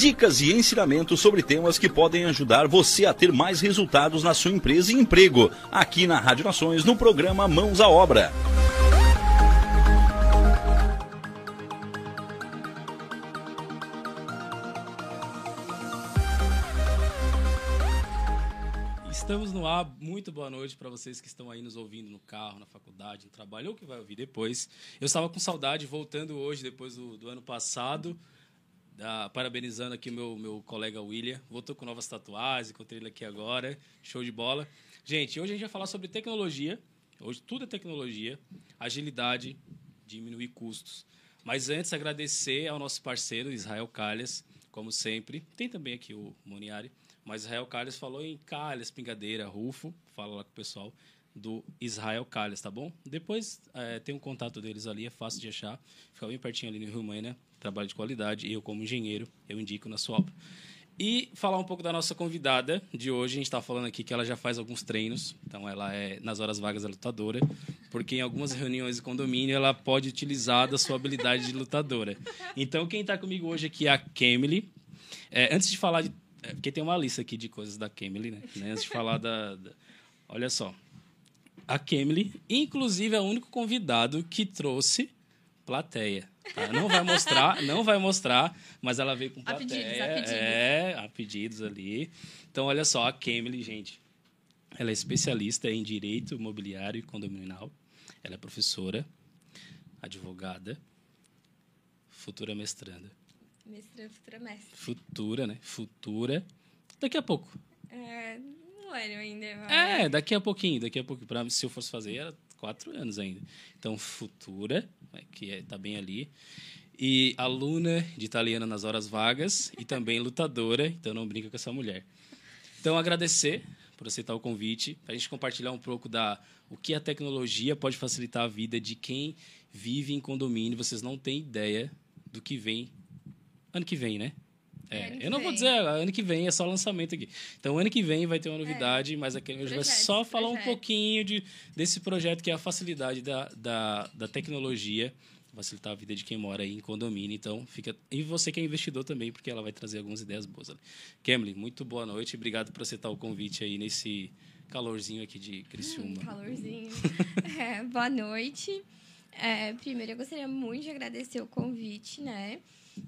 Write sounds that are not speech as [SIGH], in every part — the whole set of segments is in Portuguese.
Dicas e ensinamentos sobre temas que podem ajudar você a ter mais resultados na sua empresa e emprego. Aqui na Rádio Nações, no programa Mãos à Obra. Estamos no ar. Muito boa noite para vocês que estão aí nos ouvindo no carro, na faculdade, no trabalho ou que vai ouvir depois. Eu estava com saudade, voltando hoje, depois do, do ano passado. Da, parabenizando aqui meu, meu colega William. Voltou com novas tatuagens, encontrei ele aqui agora. Show de bola. Gente, hoje a gente vai falar sobre tecnologia. Hoje tudo é tecnologia, agilidade, diminuir custos. Mas antes, agradecer ao nosso parceiro, Israel Calhas, como sempre. Tem também aqui o Moniari mas Israel Calhas falou em Calhas, Pingadeira, Rufo. Fala lá com o pessoal do Israel Calhas, tá bom? Depois é, tem um contato deles ali, é fácil de achar. Fica bem pertinho ali no Rio Mãe, né? Trabalho de qualidade. Eu, como engenheiro, eu indico na sua obra. E falar um pouco da nossa convidada de hoje. A gente está falando aqui que ela já faz alguns treinos. Então, ela é, nas horas vagas, é lutadora. Porque em algumas reuniões de condomínio, ela pode utilizar da sua habilidade de lutadora. Então, quem está comigo hoje aqui é a Kemily. É, antes de falar de é, porque tem uma lista aqui de coisas da Kemily, né? Antes de falar da, da, Olha só. A Kemily, inclusive, é o único convidado que trouxe plateia. Tá? Não vai mostrar, não vai mostrar, mas ela veio com plateia. A pedidos, a pedidos. É, a pedidos ali. Então, olha só, a Kemily, gente. Ela é especialista em direito imobiliário e condominial. Ela é professora, advogada, futura mestranda. Mestrando futura mestre. Futura, né? Futura. Daqui a pouco. É, um ano ainda. Vai. É, daqui a pouquinho, daqui a pouco. Pra, se eu fosse fazer, era quatro anos ainda. Então, futura, né, que é, tá bem ali. E aluna de italiana nas horas vagas e também lutadora, então não brinca com essa mulher. Então, agradecer por aceitar o convite, para a gente compartilhar um pouco da o que a tecnologia pode facilitar a vida de quem vive em condomínio. Vocês não têm ideia do que vem ano que vem, né? É, eu não vem. vou dizer ano que vem, é só lançamento aqui. Então, ano que vem vai ter uma é. novidade, é. mas aqui hoje vai só falar projeto. um pouquinho de, desse projeto que é a facilidade da, da, da tecnologia facilitar a vida de quem mora aí em condomínio. Então, fica. E você que é investidor também, porque ela vai trazer algumas ideias boas. Ali. muito boa noite. Obrigado por aceitar o convite aí nesse calorzinho aqui de Criciúma. Hum, [LAUGHS] calorzinho. [LAUGHS] é, boa noite. É, primeiro, eu gostaria muito de agradecer o convite, né?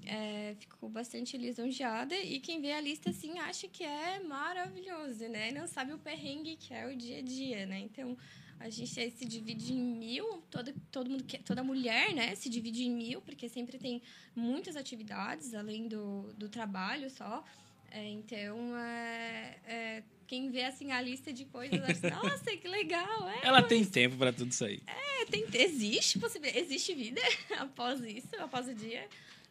É, fico bastante lisonjeada e quem vê a lista assim acha que é maravilhoso, né? Não sabe o perrengue que é o dia a dia, né? Então a gente aí se divide em mil, todo, todo mundo, toda mulher, né? Se divide em mil, porque sempre tem muitas atividades além do, do trabalho só. É, então, é, é, quem vê assim a lista de coisas, acha, [LAUGHS] nossa, que legal. É, Ela mas... tem tempo para tudo isso aí. É, tem, existe possibilidade, existe vida [LAUGHS] após isso, após o dia.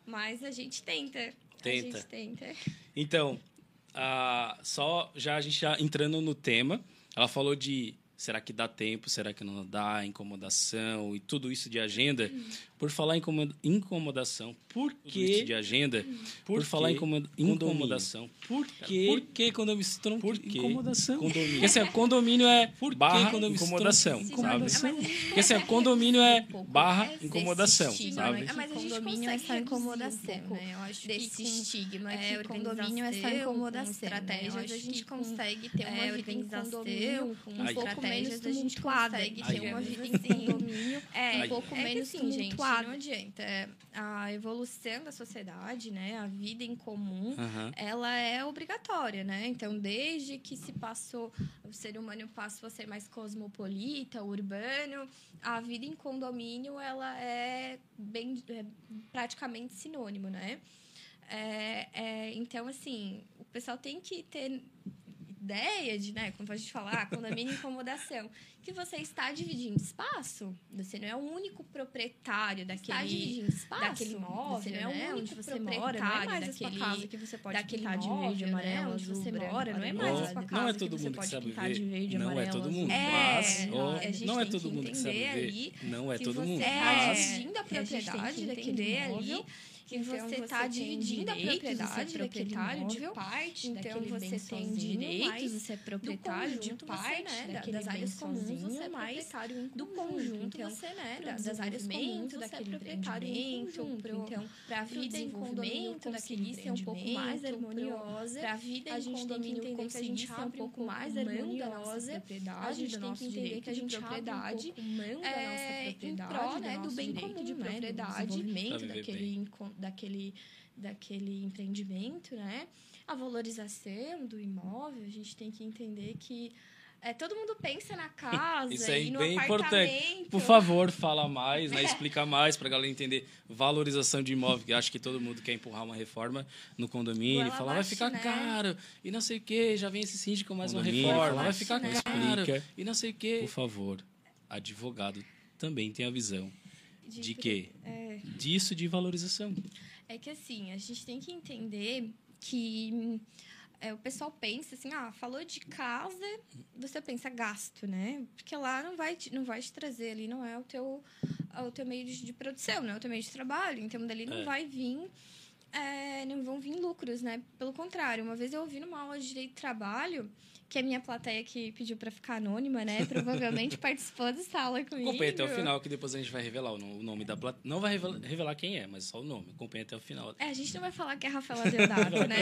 Mas a gente tenta. Tenta. A gente tenta. Então, só já a gente já entrando no tema, ela falou de será que dá tempo, será que não dá, incomodação e tudo isso de agenda. Hum. Por falar em incomodação, por que de agenda? Hum. Por, por falar em incomodação, por que? Por que quando eu me estou por que? incomodação? Condomínio. Porque assim, condomínio é por barra quando eu me incomodação, sabe? Porque assim, condomínio é barra incomodação, sabe? Mas a condomínio é só incomodação, né? Eu acho desse estigma é, que condomínio é só incomodação. Estratégias a gente consegue ter uma vida em condomínio um pouco menos a gente consegue ter uma vida em condomínio é um pouco menos tumultuada não adianta. É, a evolução da sociedade, né, a vida em comum, uhum. ela é obrigatória, né? Então, desde que se passou, o ser humano passou a ser mais cosmopolita, urbano, a vida em condomínio, ela é bem, é praticamente sinônimo, né? É, é, então, assim, o pessoal tem que ter ideia de, né, como a gente falar, [LAUGHS] condomínio incomodação, que você está dividindo espaço. Você não é o único proprietário daquele, espaço, daquele imóvel, você não é o né, único você mora, não é mais daquele, a sua casa que você pode daquele pintar de verde, amarelo, né, onde você mora, não é mais a sua casa não é todo que mundo você pode sabe de verde, não amarelo. É todo mundo, é, mas oh, não é todo mundo que sabe ver. Não é todo mundo. É, dividindo a propriedade daquele imóvel que então, você está dividindo a propriedade, proprietário de parte então você tem direitos, você é proprietário de parte né, das áreas comuns, você é proprietário do conjunto, então, você né, das áreas comuns, você é proprietário em conjunto. Então, para a vida em condomínio conseguir ser um pouco mais harmoniosa, para a vida em condomínio conseguir ser um pouco mais harmoniosa, a gente tem que entender que a gente propriedade é em prol né, do bem comum de propriedade, desenvolvimento daquele daquele, daquele empreendimento, né? A valorização do imóvel, a gente tem que entender que é, todo mundo pensa na [LAUGHS] casa Isso é e no bem importante. Por favor, fala mais, né? explica mais para a galera entender valorização de imóvel, que acho que todo mundo quer empurrar uma reforma no condomínio, falar vai ficar né? caro e não sei o quê, já vem esse síndico mais uma reforma, vai ficar né? caro e não sei o quê. Por favor, advogado também tem a visão de, de que é... disso de valorização. É que assim, a gente tem que entender que é, o pessoal pensa assim, ah, falou de casa, você pensa gasto, né? Porque lá não vai te, não vai te trazer ali, não é o teu, o teu meio de, de produção, não é o teu meio de trabalho. Então, dali não é. vai vir é, não vão vir lucros, né? Pelo contrário, uma vez eu ouvi numa aula de direito de trabalho que a minha plateia que pediu para ficar anônima, né? Provavelmente [LAUGHS] participou dessa aula comigo. Acompanhe até o final, que depois a gente vai revelar o nome da plateia. Não vai revelar quem é, mas só o nome. Acompanhe até o final. É, a gente não vai falar que é a Rafaela Deodato, né?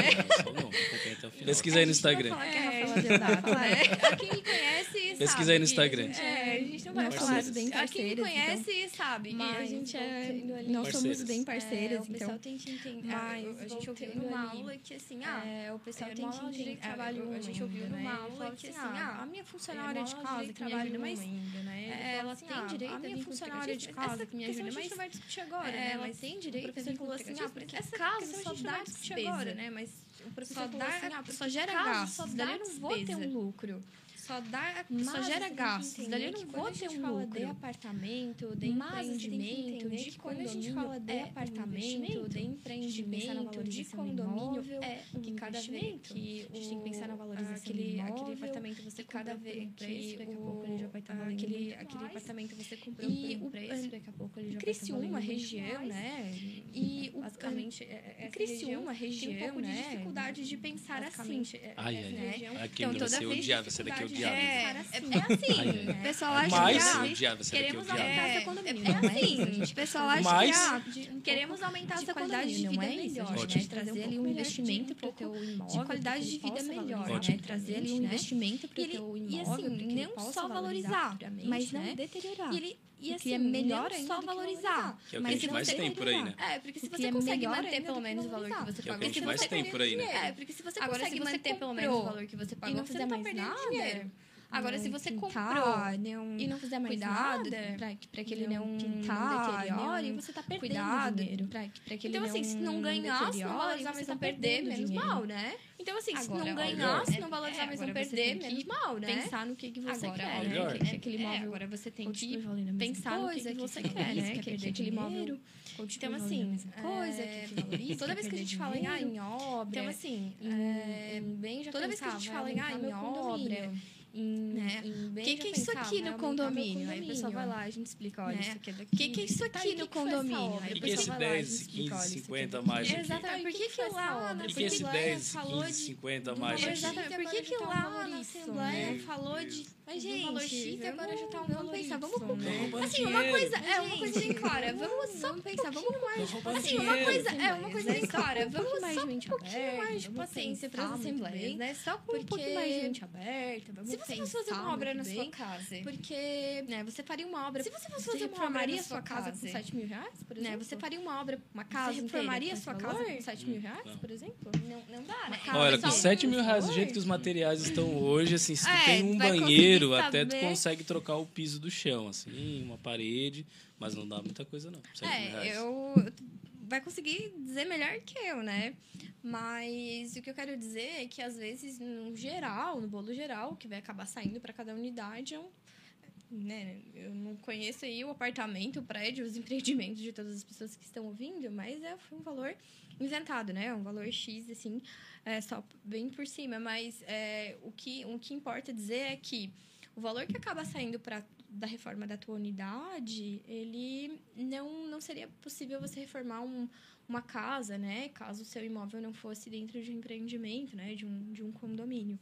só o nome. Acompanhe até o final. Pesquisa aí no Instagram. Não vai falar que é a Rafaela Deodato, né? Quem conhece Pesquisa aí no Instagram. É, a gente não vai falar bem parceiros. A quem conhece então. sabe. Mas a gente é... Nós somos bem parceiras, é, o pessoal então. tem que entender. Mas a gente ouviu numa aula que, assim, ah, o pessoal tem que entender trabalho. A gente ouviu numa aula que, assim, ah, a minha funcionária de casa que me ajuda, mas né? ela tem direito a minha funcionária de casa que me ajuda, mas a gente vai discutir agora, né? Ela tem direito, professor falou assim, ah, porque essa casa só dá despesa, né? Mas o professor falou assim, ah, só gera gastos, daí eu não vou ter um lucro só dá, Mas só gera gastos. Dali eu não vou ter um lucro. de apartamento, de Mas empreendimento, de quando a gente fala de é apartamento, de empreendimento, de condomínio, é um que cada vez que a gente tem que pensar na valorização aquele, aquele apartamento você cada vez que a aquele aquele apartamento você comprou e por um preço, daqui a pouco ele já uma região, né? E basicamente essa Criciúma, região, tem um pouco de dificuldade de pensar assim. Ai, ai, aqui então, toda vez odiava, essa daqui odiava. É, é assim. O pessoal acha mais, que ah, queremos aumentar essa economia. É, assim. O pessoal acha que queremos aumentar essa qualidade de vida melhor, né? Trazer ali um investimento para o teu imóvel. De qualidade de vida melhor, né? Trazer ali um investimento para o teu imóvel. E assim, não só valorizar, mas não deteriorar. e assim, é melhor só valorizar. Que é o que mas a gente mais tem por aí, né? É, porque se você é consegue manter pelo menos o valor que você pagou. É o que a gente mais tem por aí, né? É, porque se você consegue manter pelo menos o valor que você pagou, você não tá perdendo dinheiro. Agora, se você pintar, comprou não, e não fizer mais cuidado para que ele não, não, pintar, não deteriore, você está perdendo cuidado dinheiro. Pra, pra que então, ele assim, se não ganhar, se não valorizar, mas não perder, menos mal, né? Então, assim, agora, se não ganhar, se não valorizar, é, mas não perder, menos mal, né? Pensar no que, que você agora, quer, né? Que, aquele imóvel, agora você tem que pensar no que, que você quer, né? Quer perder aquele imóvel. Então, assim, coisa, que toda vez que a gente fala em obra... Então, assim, toda vez que a gente fala em obra em, né? O que, que é isso aqui no condomínio? Aí o pessoal vai lá, a gente explica, olha, né? isso aqui é daqui. O que, que é isso aqui no condomínio? Aí o que é esse 10, 15, 50 mais aqui? Exatamente. Por que que lá... O que é esse 10, 15, 50 mais aqui? Exatamente. Por que que lá na Assembleia falou de mas, gente, valor X agora já tá um valor pensar, vamos né? assim, uma coisa, é uma coisa bem clara, vamos só pensar, vamos mais, assim, uma coisa, é uma coisa bem clara, vamos mais só um pouquinho mais de paciência para as assembleias, né? Só com um pouquinho mais de gente aberta, vamos você fosse fazer uma obra na sua casa, porque, né, você faria uma obra, se você fosse fazer uma obra na sua casa com 7 mil reais, por exemplo, né, você faria uma obra, uma casa, você reformaria a sua casa com 7 mil reais, por exemplo? Não, não dá, né? Olha, com 7 mil reais, do jeito que os materiais estão hoje, assim, se tu é, tem um banheiro banheiro, até tu consegue trocar o piso do chão, assim, uma parede, mas não dá muita coisa, não. É, eu. Vai conseguir dizer melhor que eu, né? Mas o que eu quero dizer é que, às vezes, no geral, no bolo geral, que vai acabar saindo para cada unidade é um. Né? Eu não conheço aí o apartamento, o prédio, os [LAUGHS] empreendimentos de todas as pessoas que estão ouvindo, mas é um valor inventado, né? Um valor X, assim, é, só bem por cima. Mas é, o, que, o que importa dizer é que o valor que acaba saindo para da reforma da tua unidade, ele não, não seria possível você reformar um, uma casa, né? Caso o seu imóvel não fosse dentro de um empreendimento, né? De um, de um condomínio.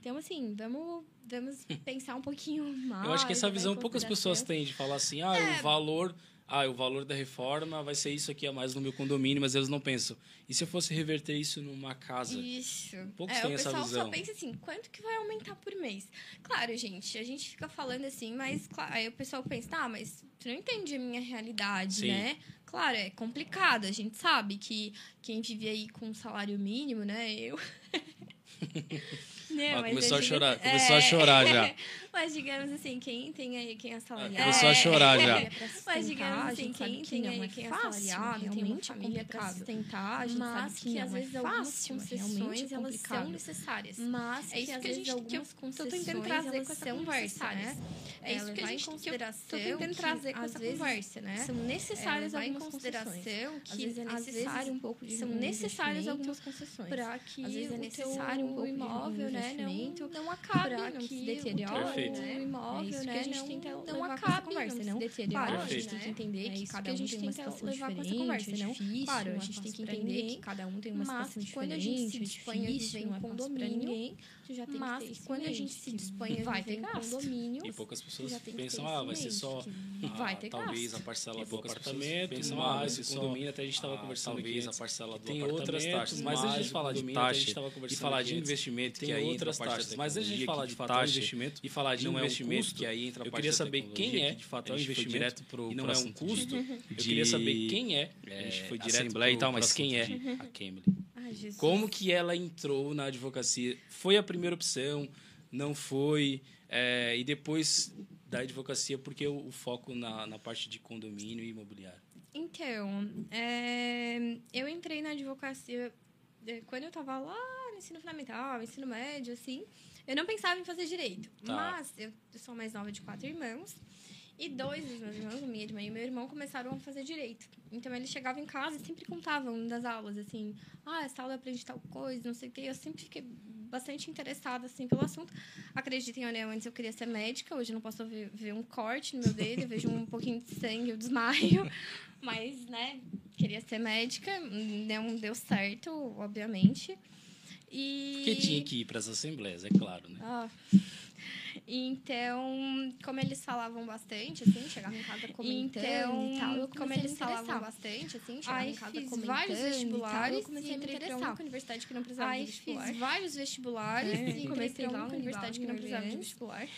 Então, assim, vamos, vamos [LAUGHS] pensar um pouquinho mais. Eu acho que essa visão poucas pessoas têm de falar assim, ah, é, o valor ah, o valor da reforma vai ser isso aqui a mais no meu condomínio, mas eles não pensam. E se eu fosse reverter isso numa casa? Isso. Poucos é, têm essa visão. O pessoal só pensa assim, quanto que vai aumentar por mês? Claro, gente, a gente fica falando assim, mas claro, aí o pessoal pensa, tá, mas tu não entende a minha realidade, Sim. né? Claro, é complicado. A gente sabe que quem vive aí com um salário mínimo, né? Eu. [LAUGHS] [LAUGHS] Não, começou a chorar, é... [LAUGHS] começou a chorar já. Mas digamos assim, quem tem aí, quem é assalariado... Começou a chorar já. [LAUGHS] mas digamos assim, quem tem aí, é quem é assalariado, tem uma família para sustentar, a gente mas sabe que, às vezes algumas concessões, elas são necessárias. Mas é isso que, a gente, que eu tô tentando trazer com essa conversa, né? É isso que a gente tô tentando trazer com essa conversa, né? São necessárias algumas concessões. Que às vezes é necessário um pouco de são necessárias algumas concessões para que às vezes é necessário um pouco imóvel, né, não não acabe, não se deteriore o imóvel, né, não não acabe conversa, não? deteriore. A gente tem que entender que cada um tem uma situação diferente, não? Claro, a gente tem que entender que cada um tem uma situação diferente, quando a gente se dispõe a viver em condomínio, já tem Mas que ter quando a gente se dispõe a viver em condomínio, e poucas pessoas pensam, ah, vai ser só vai ter talvez a parcela do apartamento, pensam, ah, esse condomínio até a gente estava ah, conversando talvez a parcela do tem outras taxas, mas a gente falar de taxa e falar de investimento que aí outras taxas, mas a gente falar de taxa investimento e falar de investimento que aí entra a Eu queria saber quem é, de fato, é um investimento direto pro, e não é um custo. Eu queria saber quem é, a gente foi direto Assembleia e tal, mas quem é a Kemily? Como que ela entrou na advocacia? Foi a primeira opção? Não foi? É, e depois da advocacia, porque o, o foco na, na parte de condomínio e imobiliário? Então, é, eu entrei na advocacia é, quando eu estava lá no ensino fundamental, ensino médio, assim. Eu não pensava em fazer direito. Tá. Mas eu, eu sou mais nova de quatro irmãos. E dois dos meus irmãos, minha irmã e meu irmão, começaram a fazer direito. Então, eles chegavam em casa e sempre contavam das aulas, assim... Ah, essa aula aprende tal coisa, não sei o quê. Eu sempre fiquei bastante interessada, assim, pelo assunto. Acreditem ou não, antes eu queria ser médica. Hoje eu não posso ver, ver um corte no meu dedo. Eu vejo um pouquinho de sangue, eu desmaio. [LAUGHS] Mas, né, queria ser médica. Não deu certo, obviamente. E... Porque tinha que ir para as assembleias, é claro, né? Ah... Então, como eles falavam bastante, assim, chegava em casa comentando então, e tal, como eles falavam bastante, assim, chegava Aí em casa fiz vários vestibulares e comecei a interessar. Pra uma universidade que não precisava Aí de vestibular. fiz vários vestibulares é, e comecei lá na universidade que não precisava de vestibular.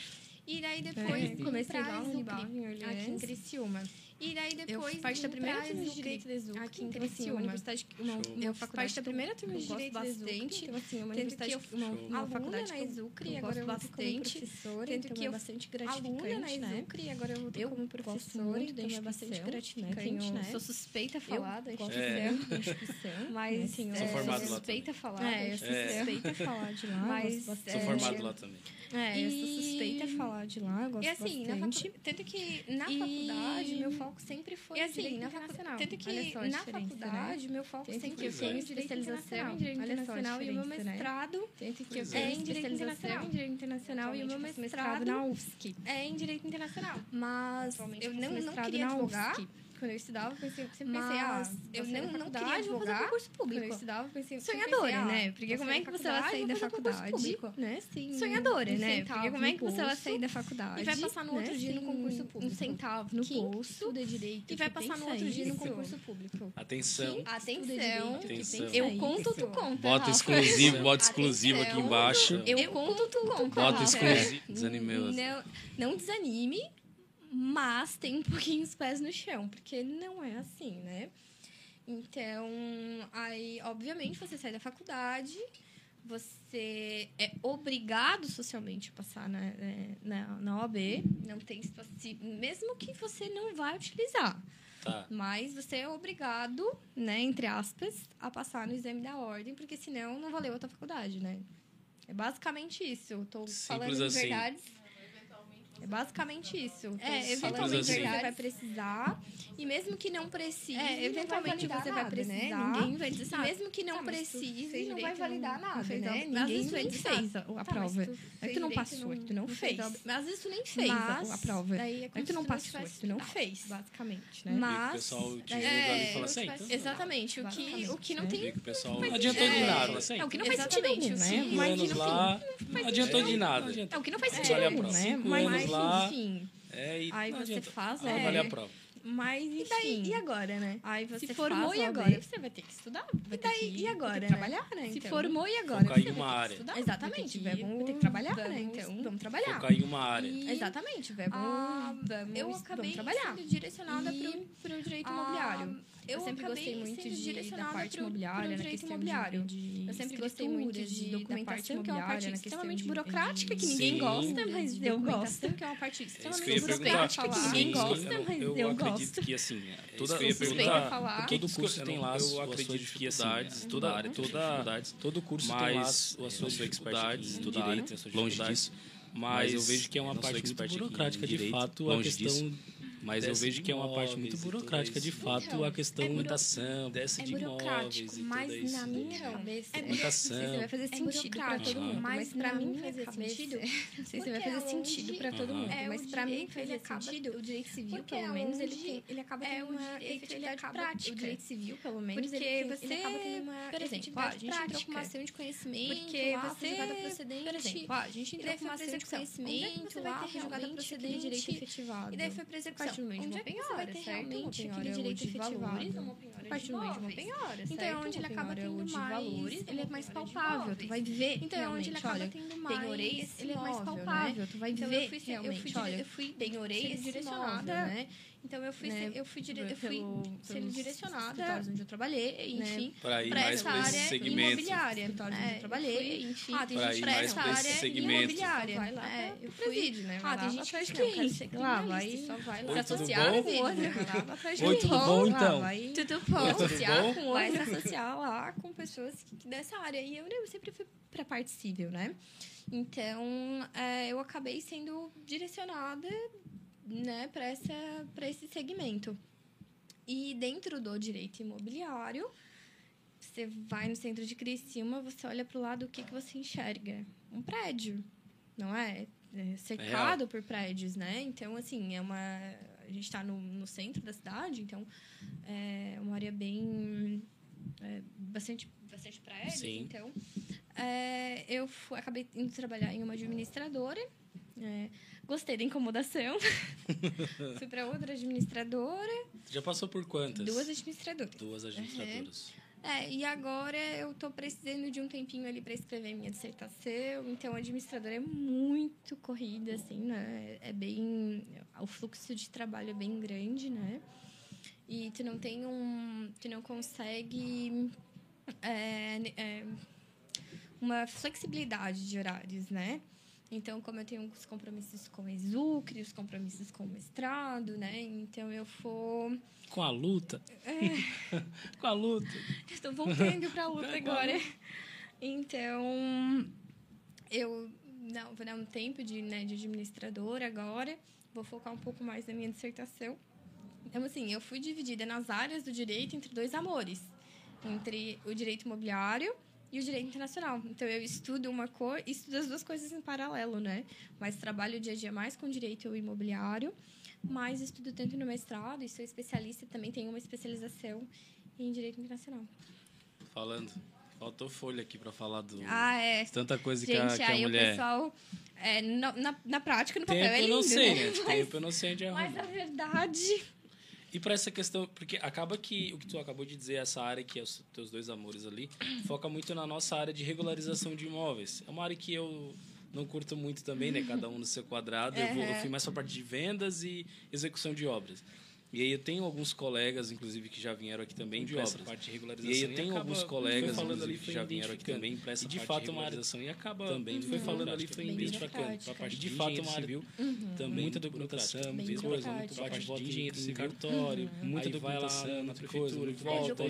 E daí depois é, comecei lá no Unibal, em Orleans. Aqui em Criciúma. E daí depois. Eu parte da primeira turma de Direito da Exuc. Aqui em Criciúma. Uma universidade, uma, uma faculdade parte da primeira turma de Direito da Exuc. Então, assim, uma universidade, que eu, uma, uma faculdade na Exucre, agora eu bastante. Professora, então que é bastante gratificante, aluna na Exucre, né? agora eu, eu como professora, então é bastante gratificante, né? Sou suspeita a falar da instituição. [LAUGHS] Mas, assim, sou formado lá suspeita a falar. É, eu sou suspeita [LAUGHS] a falar de lá. Mas, sou formado lá também. É, eu sou suspeita a falar de lá, gosto e assim, bastante. tanto que na faculdade, meu foco sempre foi assim, na internacional. Tanto que na faculdade, meu foco sempre foi especialização em direito internacional e o meu mestrado é em direito internacional. em direito internacional e o meu mestrado na UFSC é em direito internacional. Mas eu não, não queria advogar quando eu estudava, pensei, sempre pensei, ah, eu não, não queria advogar. concurso público. Quando eu estudava, pensei, sonhadora, pensei, ah, né? Porque como é que você vai sair da faculdade, né? Sim. Sonhadora, né? Porque como é que você vai sair da faculdade e vai passar no outro dia no concurso público, um centavo no bolso de direito e vai passar no outro dia no concurso público. Atenção. Atenção. Eu conto, tu conta. Bota exclusivo, bota exclusivo aqui embaixo. Eu conto, tu conta. Bota exclusivo. Desanimei. Não desanime mas tem um pouquinho os pés no chão, porque não é assim, né? Então, aí, obviamente, você sai da faculdade, você é obrigado socialmente a passar na, né, na, na OAB, não tem mesmo que você não vai utilizar. Tá. Mas você é obrigado, né, entre aspas, a passar no exame da ordem, porque senão não valeu a tua faculdade, né? É basicamente isso. Eu tô Simples falando assim. verdades é basicamente isso. É, eventualmente assim. você vai precisar. E mesmo que não precise, é, eventualmente vai você vai né? precisar. Né? Ninguém vai dizer assim, mesmo que não tá, precise, não vai validar nada, né? né? Ninguém vai dizer fez a, a tá, prova. É que tu não passou, tu não fez. Mas às vezes tu nem fez a, prova. Daí é que tu não passou, tu não fez. Basicamente, né? Mas... o pessoal te é, fala assim, então. Exatamente. O que, o que não tem... O pessoal não adiantou de nada. É o que não faz sentido né? Mas não adiantou de nada. É o que não faz sentido nenhum, Mas, enfim... É, e aí você adianta. faz, é. Vale a prova. Mas, enfim. E daí, e agora, né? Aí você Se formou faz, e agora? Você vai ter que estudar. Vai e daí, que, e agora, né? trabalhar, né? Se então, formou e agora? Focar em uma área. Estudar. Exatamente. Vai ter, que, vai ter que trabalhar, né? vamos, né? Então, vamos trabalhar. Focar em uma área. E... Exatamente. Vai, ah, vamos, eu acabei vamos trabalhar. sendo direcionada para o direito ah, imobiliário eu, sempre gostei muito de, da parte imobiliária, na questão imobiliário. De, eu sempre gostei muito de documentação, que é uma parte extremamente burocrática, que ninguém gosta, mas eu gosto. Que é uma parte extremamente burocrática, que ninguém gosta, mas eu, eu gosto. que, assim, toda, eu perguntar, todo curso tem lá as suas dificuldades, toda área tem dificuldades, todo curso tem lá as suas dificuldades, toda área tem as suas dificuldades. Longe disso. Mas eu vejo que é uma parte muito burocrática, de fato, a questão mas eu vejo que é uma parte muito burocrática, de fato, então, a questão é da ação, dessa é de imóveis e tudo mas isso. na minha cabeça... É burocração. Não sei se vai fazer sentido para todo mundo, mas para mim fazer sentido... Não sei se vai fazer sentido para todo mundo, mas para mim fazer sentido... O direito civil, pelo menos, ele tem, ele acaba tendo uma efetividade prática. O direito civil, pelo menos, porque você acaba tendo uma por exemplo, a gente entrou com uma ação de conhecimento, porque você procedente, por exemplo, a gente entrou com uma ação de conhecimento, lá, jogada procedente, direito efetivado. E daí foi para execução partir do momento de uma penhora, certo? Uma penhora é direito de valores, uma penhora a partir do momento de uma penhora, certo? Então é onde ele acaba tendo mais, valores, ele é mais palpável, tu vai ver Então é onde ele acaba tendo mais, penhorei ele é mais palpável, tu vai ver realmente, olha, eu fui penhorei direcionada, né? Então eu fui, né, eu fui, dire... eu fui pelo, sendo direcionada onde eu trabalhei, né, enfim, para essa área segmento. imobiliária. É, onde eu trabalhei, enfim, ah, tem gente para essa área imobiliária. Vai lá é, eu fui, presídio, né? Ah, tem gente que quer lá, vai, só vai lá associar com outro. Oi, tudo bom então? Tudo bom? Associar com vai se associar lá com pessoas dessa área. E eu, eu sempre fui para parte civil, né? Então, é, eu acabei sendo direcionada né, para esse segmento. E dentro do direito imobiliário, você vai no centro de Criciúma, você olha para o lado, o que, que você enxerga? Um prédio, não é? é cercado é por prédios, né? Então, assim, é uma... A gente está no, no centro da cidade, então é uma área bem... É, bastante, bastante prédios, Sim. então... É, eu fui, acabei indo trabalhar em uma administradora, é, Gostei da incomodação. [LAUGHS] Fui para outra administradora. Já passou por quantas? Duas administradoras. Duas administradoras. É, e agora eu estou precisando de um tempinho ali para escrever minha dissertação. Então, administrador é muito corrida, assim, né? É bem... O fluxo de trabalho é bem grande, né? E tu não tem um... Tu não consegue... É, é, uma flexibilidade de horários, né? Então, como eu tenho os compromissos com o Exucre, os compromissos com o mestrado, né? Então, eu for... Com a luta? É. [LAUGHS] com a luta. Estou voltando para [LAUGHS] a luta agora. Então, eu não, vou dar um tempo de, né, de administradora agora. Vou focar um pouco mais na minha dissertação. Então, assim, eu fui dividida nas áreas do direito entre dois amores. Entre o direito imobiliário e o direito internacional. Então eu estudo uma cor e estudo as duas coisas em paralelo, né? Mas trabalho o dia a dia mais com direito imobiliário, mas estudo tanto no mestrado e sou especialista, também tenho uma especialização em direito internacional. Falando, faltou folha aqui para falar do ah, é. tanta coisa Gente, que a, que a aí mulher. o pessoal é, na, na, na prática no papel Tempo é lindo, eu não sei, né? né? Mas, [LAUGHS] Tempo eu não sei onde é. Mas a verdade e para essa questão, porque acaba que o que tu acabou de dizer, essa área que é os teus dois amores ali, foca muito na nossa área de regularização de imóveis. É uma área que eu não curto muito também, né? Cada um no seu quadrado. Eu, vou, eu fui mais para a parte de vendas e execução de obras. E aí eu tenho alguns colegas, inclusive, que já vieram aqui também de essa parte de regularização. E aí eu tenho alguns colegas, falando ali, que já vieram aqui também para essa e de parte fato, de regularização. E acaba também foi falando ali, foi identificando para a parte de fato uma área civil, uhum. também muita documentação, muita coisa, muita parte de engenheiro civil, cartório, muita documentação na prefeitura, volta,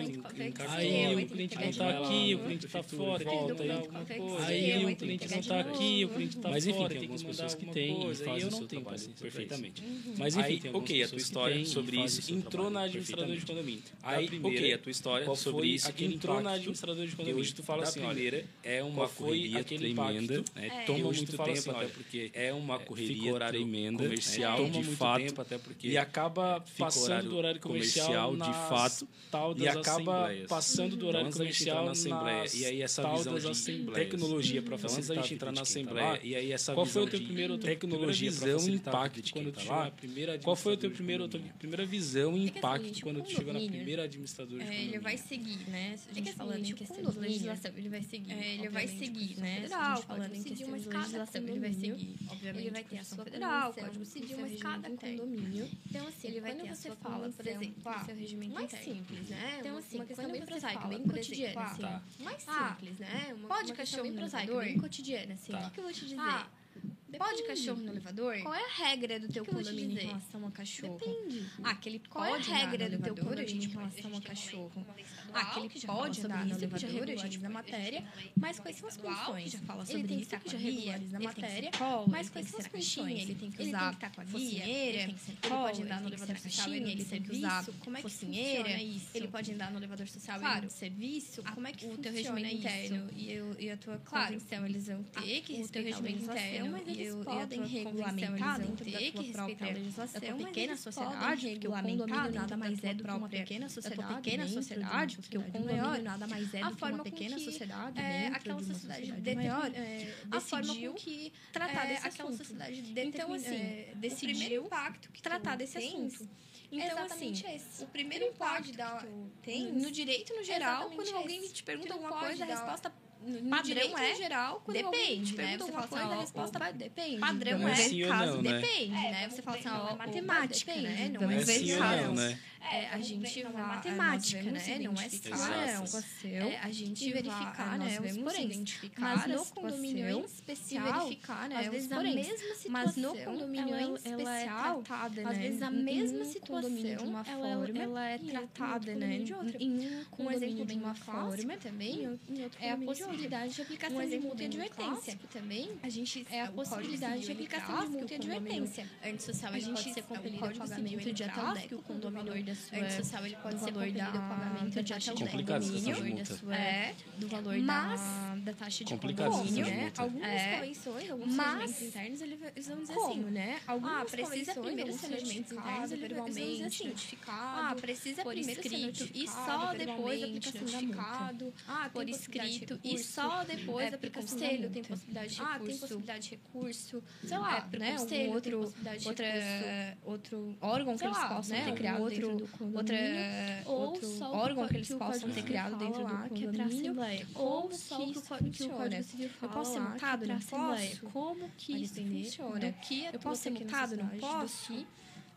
aí o cliente não está aqui, o cliente está fora, volta, aí alguma coisa. Aí o cliente não está aqui, o cliente está fora, Mas enfim, tem algumas pessoas que têm e fazem o seu trabalho perfeitamente. Mas enfim, ok, a tua história sobre sobre isso entrou na administradora de condomínio. Aí, primeira, ok, a tua história sobre isso entrou na administradora de condomínio. Hoje tu fala assim, olha, é uma correria tremenda, né? toma muito tempo assim, até porque é uma correria tremenda, comercial de fato, até porque e acaba passando do horário comercial de fato, e acaba passando do horário comercial na assembleia. E aí essa visão de tecnologia para facilitar a gente entrar na assembleia. E aí essa qual foi o teu primeiro tecnologia para facilitar impacto quando tu primeira Qual foi o teu primeiro primeira primeira visão e impacto é quando tu chegou na primeira administradora de é, Ele vai seguir, né? Se a gente é falando em questão de legislação, ele vai seguir. É, ele vai seguir, né? Se a gente falando em questão de legislação, ele vai seguir. Obviamente, ele vai ter a sua federal, pode decidir uma escada condomínio. Então, assim, ele vai ter a sua fala, por exemplo, o seu regimento mais simples, né? Então, assim, uma questão bem prosaica, bem cotidiana, assim. Mais simples, né? Pode cachorro bem prosaica, bem cotidiana, assim. O que eu vou te dizer? Depende. Pode cachorro no elevador? Qual é a regra do teu condomínio em relação a cachorro? Depende. Ah, que ele Qual é a regra do teu condomínio em relação a cachorro? Ah, que ele pode andar no elevador, a gente na matéria, mas quais são as condições? Já fala sobre ele tem isso, que já regulariza na matéria, mas quais são as condições? Ele tem que usar focinheira, ele pode andar no elevador social, ele tem que usar focinheira, ele pode andar no elevador social e serviço, como é que o teu regimento interno e a tua convenção, eles vão ter que respeitar o regimento interno eles podem regulamentar dentro da tua própria legislação, da pequena sociedade, porque o condomínio nada mais é do que uma pequena sociedade, pequena sociedade, porque o condomínio nada mais é do que uma pequena sociedade, é, aquela sociedade maior, é, a forma com que tratar desse aquela sociedade então assim decidiu impacto que tratar desse assunto. então, assim, esse. o primeiro impacto da, tem no direito no geral, quando alguém te pergunta alguma coisa, a resposta no padrão é geral, quando depende, né? Você fala assim, a resposta opa, depende. Padrão não é, é caso não, né? depende, né? né? Você fala assim, ó, matemática, né? Não é verificável. Né? É, a gente vai matemática, né? Não é situação. É, a gente verificar, né? Os porém. Mas no condomínio em especial, verificar, né? Às vezes a mesma situação. Mas no condomínio em especial, às vezes a mesma situação, de uma forma, ela é tratada, né? Em um exemplo de uma forma também, é a possibilidade de aplicação de multa e advertência. também, a gente é a possibilidade de aplicação de multa e advertência. Antissocial, a gente pode ser compelido a pagamento de até o décimo o condomínio da sua antissocial, ele pode ser valor da pagamento de até o condomínio da sua é, do valor mas, da, da taxa de condomínio, né? Algumas é, convenções, alguns mas, internos, eles vão dizer como, assim, né? Algumas ah, precisa primeiro ser notificado verbalmente, notificado, ah, precisa por primeiro escrito e só depois a aplicação da multa. Ah, por escrito e só depois é, da aplicação conselho tem possibilidade de recurso. Ah, tem possibilidade de recurso. Sei lá, é, né? Conselho, outro, outra, outro órgão que eles possam né? ter criado outro, dentro do condomínio. Outra, ou outro órgão que eles possam ter criado dentro do condomínio. Que é assembleia. Ou só que, o Código Civil fala Eu posso ser multado? Não posso? Como que isso funciona? Que eu posso ser multado? Não posso?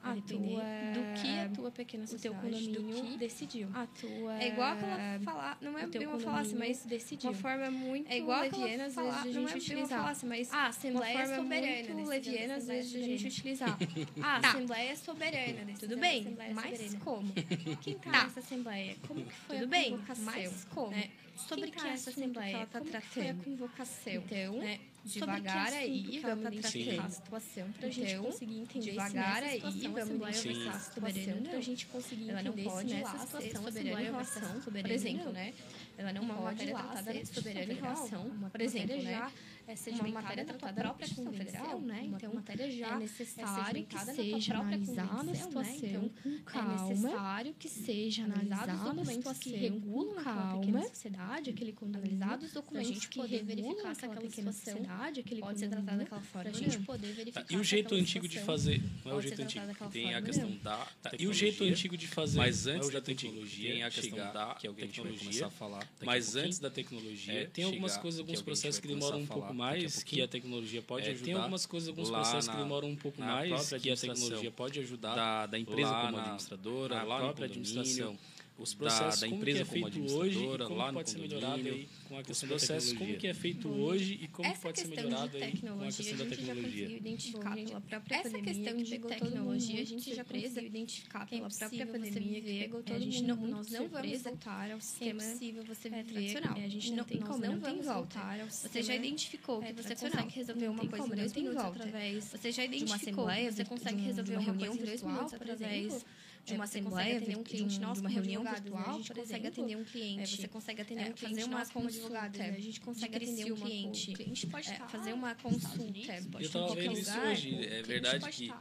A tua, do que a tua pequena sociedade, o teu condomínio decidiu. A tua, é igual aquela falar, não é bem uma falácia, mas decidiu. Uma forma muito é igual leviana às vezes de a gente é utilizar. Falácia, mas a assembleia é soberana, muito leviana às vezes de a gente utilizar. A [LAUGHS] tá. assembleia é soberana, tudo bem? Mas como? [LAUGHS] Quem tá, tá nessa assembleia? Como que foi Tudo bem, mas como? Né? Sobre que essa assembleia está tratando? Foi a convocação. Então, né? Devagar aí, vamos identificar a situação para a gente então, conseguir entender devagar aí, vamos identificar a situação para a gente conseguir ela entender não pode nessa situação soberana em relação, por exemplo, né? Ela não pode lá ser soberana em relação, por exemplo, né? É sedimentada uma matéria da própria Constituição Federal, né? Então, uma matéria já é necessário é que seja analisada a situação né? então, com calma. É necessário que seja analisada os documentos que regulam calma, a sociedade, aquele condomínio, analisados os documentos a gente que poder verificar se aquela pequena sociedade, aquele pode ser tratada daquela forma, a gente poder verificar. E o jeito antigo de fazer, não é o jeito antigo, tem a questão da E o jeito antigo de fazer, mas antes da tecnologia, tem a questão da que é o que a gente vai começar a falar. Mas antes da tecnologia, tem algumas coisas, alguns processos que demoram um pouco mais, que a tecnologia pode é, ajudar. Tem algumas coisas, alguns processos na, que demoram um pouco mais, que a tecnologia pode ajudar. Da, da empresa como administradora, na, lá na própria administração os processos da, da empresa é como administradora, hoje, lá no pode ser melhorado aí com a questão processos, como que é feito hoje e como pode ser melhorado aí com a questão da tecnologia. identificar pela própria essa questão de tecnologia, a gente já conseguiu identificar pela própria pandemia que pegou todo a gente não, nós não vamos voltar ao sistema é possível você viver tradicional. A gente não tem como, não tem volta. Você já identificou que você consegue resolver uma coisa em dois minutos através. Você já identificou que você consegue resolver uma coisa em dois minutos através de uma assembleia, tem um cliente nosso, uma reunião virtual, a gente consegue atender um cliente. Você consegue atender um cliente, fazer uma consulta. A gente consegue atender um cliente. O cliente pode fazer uma consulta. Eu estava vendo isso hoje. É verdade que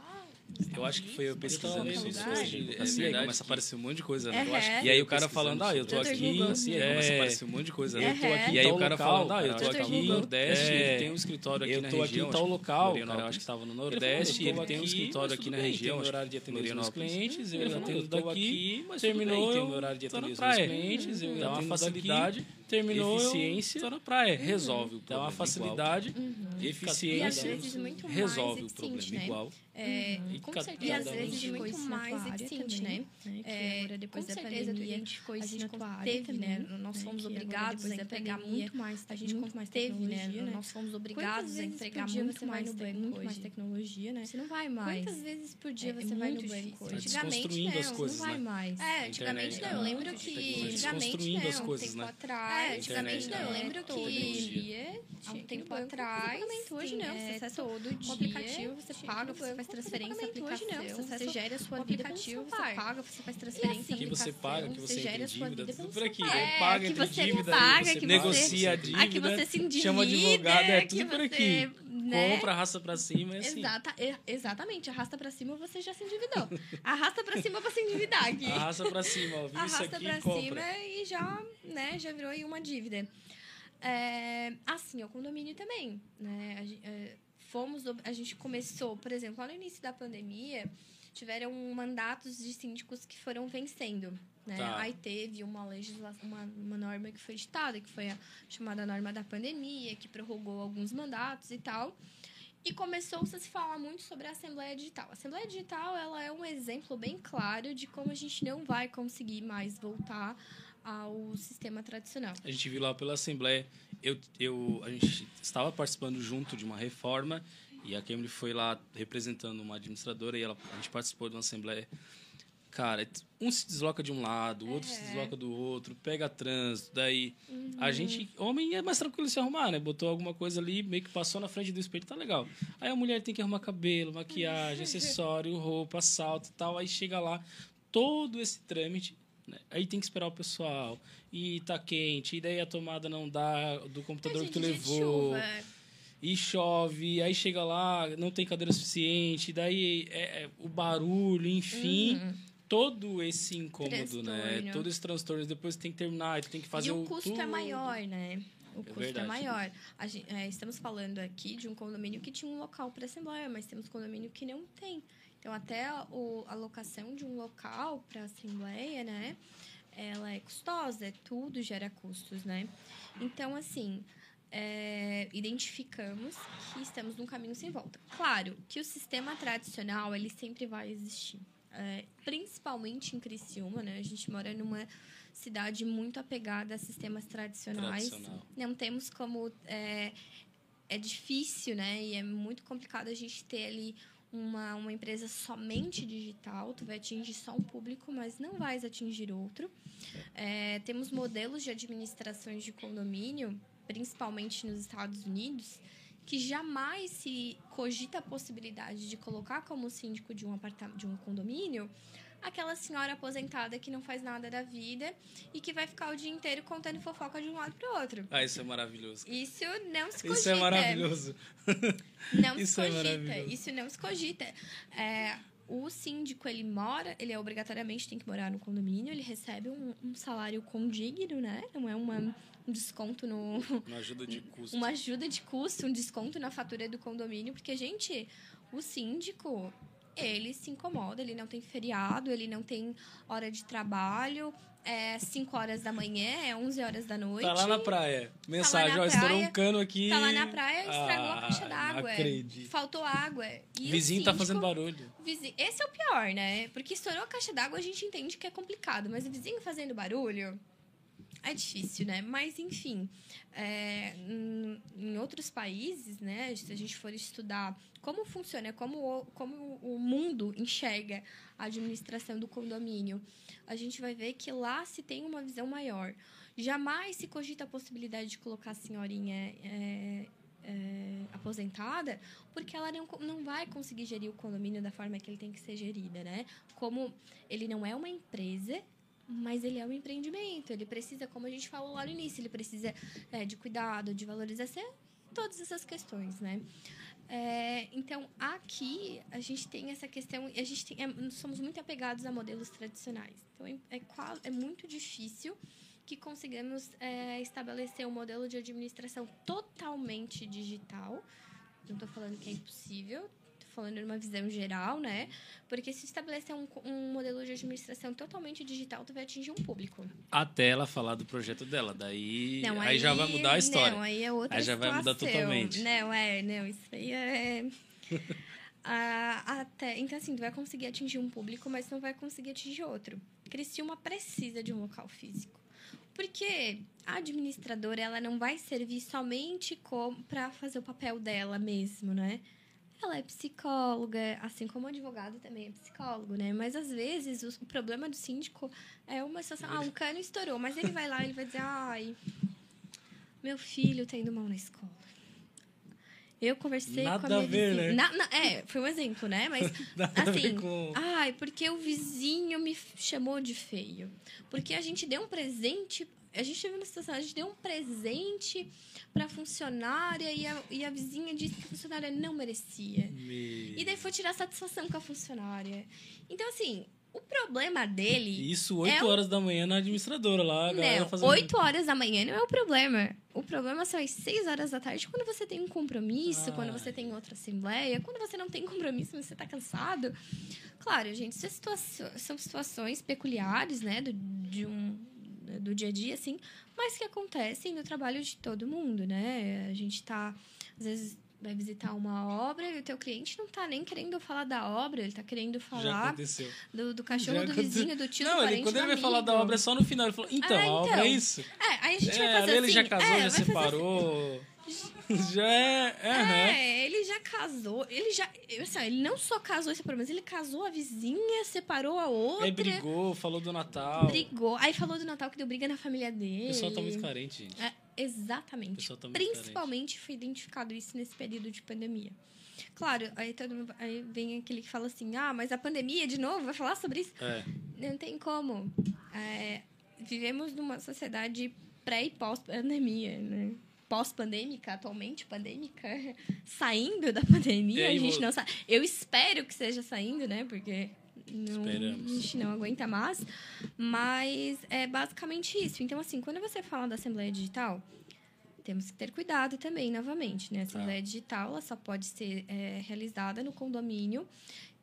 eu acho que foi eu pesquisando isso hoje. Assim, aí começa a aparecer um monte de coisa, né? E aí o cara falando, ah, eu tô aqui. Assim, aí começa a aparecer um monte de coisa, né? E aí o cara falando, ah, eu tô aqui no Nordeste, ele tem um escritório aqui na região. Eu tô aqui em tal local. Eu acho que estava no Nordeste, ele tem um escritório aqui na região. Tem horário de atender os clientes, eu atendo daqui, mas terminou, tem o horário de atender os clientes, eu dá uma facilidade terminou eficiência tá na praia resolve o problema dá uma facilidade eficiência resolve o problema igual é, uhum. com certeza, e às vezes muito mais eficiente, né? né? É, agora, depois com da certeza, pandemia, a gente ficou a gente teve, né? Nós né? fomos obrigados a entregar muito mais, a gente muito mais teve, né? Nós fomos obrigados a entregar muito mais no banco muito mais tecnologia, né? Você não vai mais. Quantas vezes por dia você vai no banco? Antigamente, não, não vai mais. É, antigamente não. Eu lembro que antigamente não, um tempo atrás. É, antigamente não. Eu lembro que há um tempo atrás. Hoje não. Você acessa todo dia. O aplicativo, você paga, você faz transferência. Hoje não, você, gera a sua aplicativo, você paga, você faz transferência que você paga, que você, gera a sua dívida, tudo por aqui. É, paga, que você dívida, paga, você que negocia a dívida, aqui você se endivida, chama advogado, é tudo por aqui. Né? Compra, arrasta pra cima, é assim. Exata, exatamente, arrasta pra cima você já se endividou. arrasta pra cima pra se endividar aqui. Arrasta pra cima, ó, arrasta isso aqui, pra compra. cima e já, né, já virou aí uma dívida. É, assim, o condomínio também, né? A, é, fomos, a gente começou, por exemplo, lá no início da pandemia, tiveram mandatos de síndicos que foram vencendo. Né? Tá. Aí teve uma legislação, uma, uma norma que foi editada, que foi a chamada norma da pandemia, que prorrogou alguns mandatos e tal. E começou-se a se falar muito sobre a Assembleia Digital. A Assembleia Digital ela é um exemplo bem claro de como a gente não vai conseguir mais voltar ao sistema tradicional. A gente viu lá pela Assembleia eu, eu, a gente estava participando junto de uma reforma e a Kemily foi lá representando uma administradora e ela, a gente participou de uma assembleia. Cara, um se desloca de um lado, o outro é. se desloca do outro, pega trânsito, daí uhum. a gente, homem é mais tranquilo se arrumar, né? Botou alguma coisa ali, meio que passou na frente do espelho, tá legal. Aí a mulher tem que arrumar cabelo, maquiagem, [LAUGHS] acessório, roupa, salto e tal, aí chega lá, todo esse trâmite né? Aí tem que esperar o pessoal. E tá quente, e daí a tomada não dá do computador que tu levou. E chove, aí chega lá, não tem cadeira suficiente, daí é, é o barulho, enfim. Uhum. Todo esse incômodo, né? Todo esse transtorno, depois tem que terminar, tem que fazer e o. o custo é tudo. é maior, né? O é custo é, é maior. Gente, é, estamos falando aqui de um condomínio que tinha um local para assembleia, mas temos condomínio que não tem. Então, até a, o, a locação de um local para assembleia, né? Ela é custosa, tudo gera custos, né? Então, assim, é, identificamos que estamos num caminho sem volta. Claro que o sistema tradicional, ele sempre vai existir. É, principalmente em Criciúma, né? A gente mora numa cidade muito apegada a sistemas tradicionais. Tradicional. Não temos como... É, é difícil, né? E é muito complicado a gente ter ali uma, uma empresa somente digital, tu vai atingir só um público, mas não vais atingir outro. É, temos modelos de administrações de condomínio, principalmente nos Estados Unidos, que jamais se cogita a possibilidade de colocar como síndico de um apartamento, de um condomínio, aquela senhora aposentada que não faz nada da vida e que vai ficar o dia inteiro contando fofoca de um lado para o outro. Ah, isso é maravilhoso. Isso não se cogita. Isso é maravilhoso. Não [LAUGHS] isso se é cogita. É isso não se cogita. É, o síndico, ele mora, ele é obrigatoriamente tem que morar no condomínio, ele recebe um, um salário condigno, né? Não é uma, um desconto no... [LAUGHS] Uma ajuda de [LAUGHS] custo. Uma ajuda de custo, um desconto na fatura do condomínio, porque, gente, o síndico, ele se incomoda, ele não tem feriado, ele não tem hora de trabalho, é 5 horas da manhã, é 11 horas da noite. Tá lá na praia. Mensagem, tá ó, estourou um cano aqui. Tá lá na praia, estragou ah, a caixa d'água. Faltou água. E vizinho síndico, tá fazendo barulho. Vizinho, esse é o pior, né? Porque estourou a caixa d'água, a gente entende que é complicado, mas o vizinho fazendo barulho é difícil, né? Mas, enfim, é, em, outros países, né? Se a gente for estudar como funciona, como o, como o mundo enxerga a administração do condomínio, a gente vai ver que lá se tem uma visão maior. Jamais se cogita a possibilidade de colocar a senhorinha é, é, aposentada, porque ela não, não vai conseguir gerir o condomínio da forma que ele tem que ser gerida, né? Como ele não é uma empresa, mas ele é um empreendimento. Ele precisa, como a gente falou lá no início, ele precisa é, de cuidado, de valorização, todas essas questões, né? É, então, aqui a gente tem essa questão, a gente tem, é, somos muito apegados a modelos tradicionais. Então, é, é, é muito difícil que consigamos é, estabelecer um modelo de administração totalmente digital. Não estou falando que é impossível, falando numa visão geral, né? Porque se estabelecer um, um modelo de administração totalmente digital, tu vai atingir um público. Até ela falar do projeto dela, daí não, aí, aí, já vai mudar a história. Não, aí é outra Aí já situação. vai mudar totalmente. Não, é, não, isso aí é... [LAUGHS] ah, até, então, assim, tu vai conseguir atingir um público, mas não vai conseguir atingir outro. Criciúma precisa de um local físico. Porque a administradora, ela não vai servir somente para fazer o papel dela mesmo, né? Ela é psicóloga, assim como o advogado também é psicólogo, né? Mas às vezes o problema do síndico é uma situação, ah, um cano estourou, mas ele vai lá e ele vai dizer, ai, meu filho tá indo mal na escola. Eu conversei Nada com a minha a ver, vizinha. Né? Na, na, é, foi um exemplo, né? Mas [LAUGHS] assim, com... ai, porque o vizinho me chamou de feio. Porque a gente deu um presente a gente teve uma situação, a gente deu um presente para funcionária e a, e a vizinha disse que a funcionária não merecia. Me... E daí foi tirar satisfação com a funcionária. Então, assim, o problema dele. Isso 8 é horas o... da manhã na administradora lá, a galera não, fazendo. 8 horas da manhã não é o problema. O problema são as 6 horas da tarde, quando você tem um compromisso, Ai. quando você tem outra assembleia, quando você não tem compromisso, você está cansado. Claro, gente, são situações peculiares, né, do, de um do dia a dia, assim, mas que acontecem no trabalho de todo mundo, né? A gente está, às vezes, vai visitar uma obra e o teu cliente não está nem querendo falar da obra, ele está querendo falar do, do cachorro Já do vizinho, do tio, não, do parente, ele, quando ele vai falar da obra é só no final. Ele falou, então, ah, então. a obra é isso. É, aí a gente é, vai fazer ele assim. já casou, é, já separou. Assim. [LAUGHS] já é. É, ele já casou. Ele já. Assim, ele não só casou esse problema, mas ele casou a vizinha, separou a outra. Aí brigou, falou do Natal. Brigou. Aí falou do Natal que deu briga na família dele. O pessoal tá muito carente, gente. É, exatamente. Tá Principalmente carente. foi identificado isso nesse período de pandemia. Claro, aí, todo, aí vem aquele que fala assim: ah, mas a pandemia de novo, vai falar sobre isso? É. Não tem como. É, vivemos numa sociedade pré e pós-pandemia, né? Pós-pandêmica, atualmente pandêmica, [LAUGHS] saindo da pandemia, aí, a gente vou... não sabe. Eu espero que seja saindo, né? Porque não, a gente não aguenta mais. Mas é basicamente isso. Então, assim, quando você fala da Assembleia Digital, temos que ter cuidado também, novamente, né? A Assembleia tá. Digital ela só pode ser é, realizada no condomínio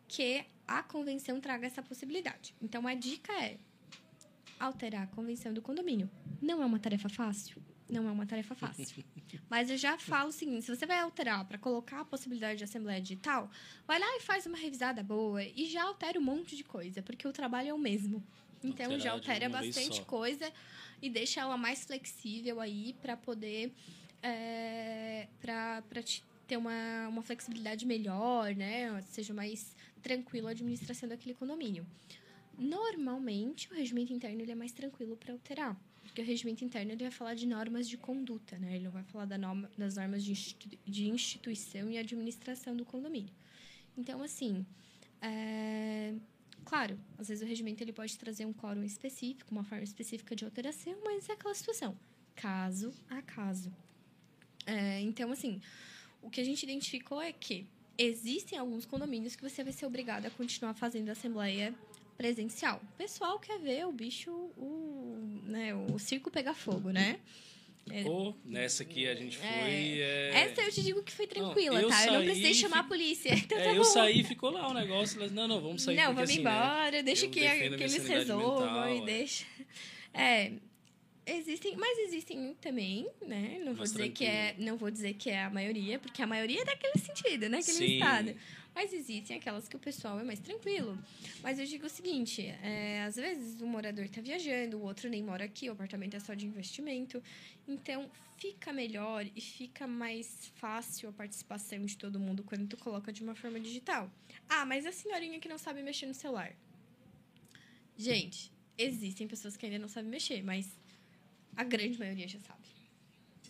que a convenção traga essa possibilidade. Então, a dica é alterar a convenção do condomínio. Não é uma tarefa fácil? Não é uma tarefa fácil. Mas eu já falo o seguinte: se você vai alterar para colocar a possibilidade de assembleia digital, vai lá e faz uma revisada boa e já altera um monte de coisa, porque o trabalho é o mesmo. Então Alterar já altera bastante coisa e deixa ela mais flexível aí para poder é, para ter uma, uma flexibilidade melhor, né? Seja mais tranquilo a administração daquele condomínio. Normalmente, o regimento interno ele é mais tranquilo para alterar, porque o regimento interno ele vai falar de normas de conduta, né? Ele não vai falar da norma, das normas de, institu de instituição e administração do condomínio. Então, assim, é, Claro, às vezes o regimento ele pode trazer um quórum específico, uma forma específica de alteração, mas é aquela situação, caso a caso. É, então, assim, o que a gente identificou é que existem alguns condomínios que você vai ser obrigado a continuar fazendo a assembleia presencial. O pessoal quer ver o bicho, o, né, o circo pegar fogo, né? É. Nessa que a gente foi. É... É... Essa eu te digo que foi tranquila, não, tá? Eu não precisei chamar a polícia. [LAUGHS] Então é, tá eu saí e ficou lá o negócio. Não, não, vamos sair. Não, porque, vamos assim, né, embora, né, deixa que, que eles resolvam mental, e é. deixa. É. Existem, mas existem também, né? Não vou dizer tranquilo. que é, não vou dizer que é a maioria, porque a maioria é daquele sentido, né? Aquele Sim. estado. Mas existem aquelas que o pessoal é mais tranquilo. Mas eu digo o seguinte: é, às vezes o morador está viajando, o outro nem mora aqui, o apartamento é só de investimento. Então fica melhor e fica mais fácil a participação de todo mundo quando tu coloca de uma forma digital. Ah, mas a senhorinha que não sabe mexer no celular. Gente, existem pessoas que ainda não sabem mexer, mas a grande maioria já sabe.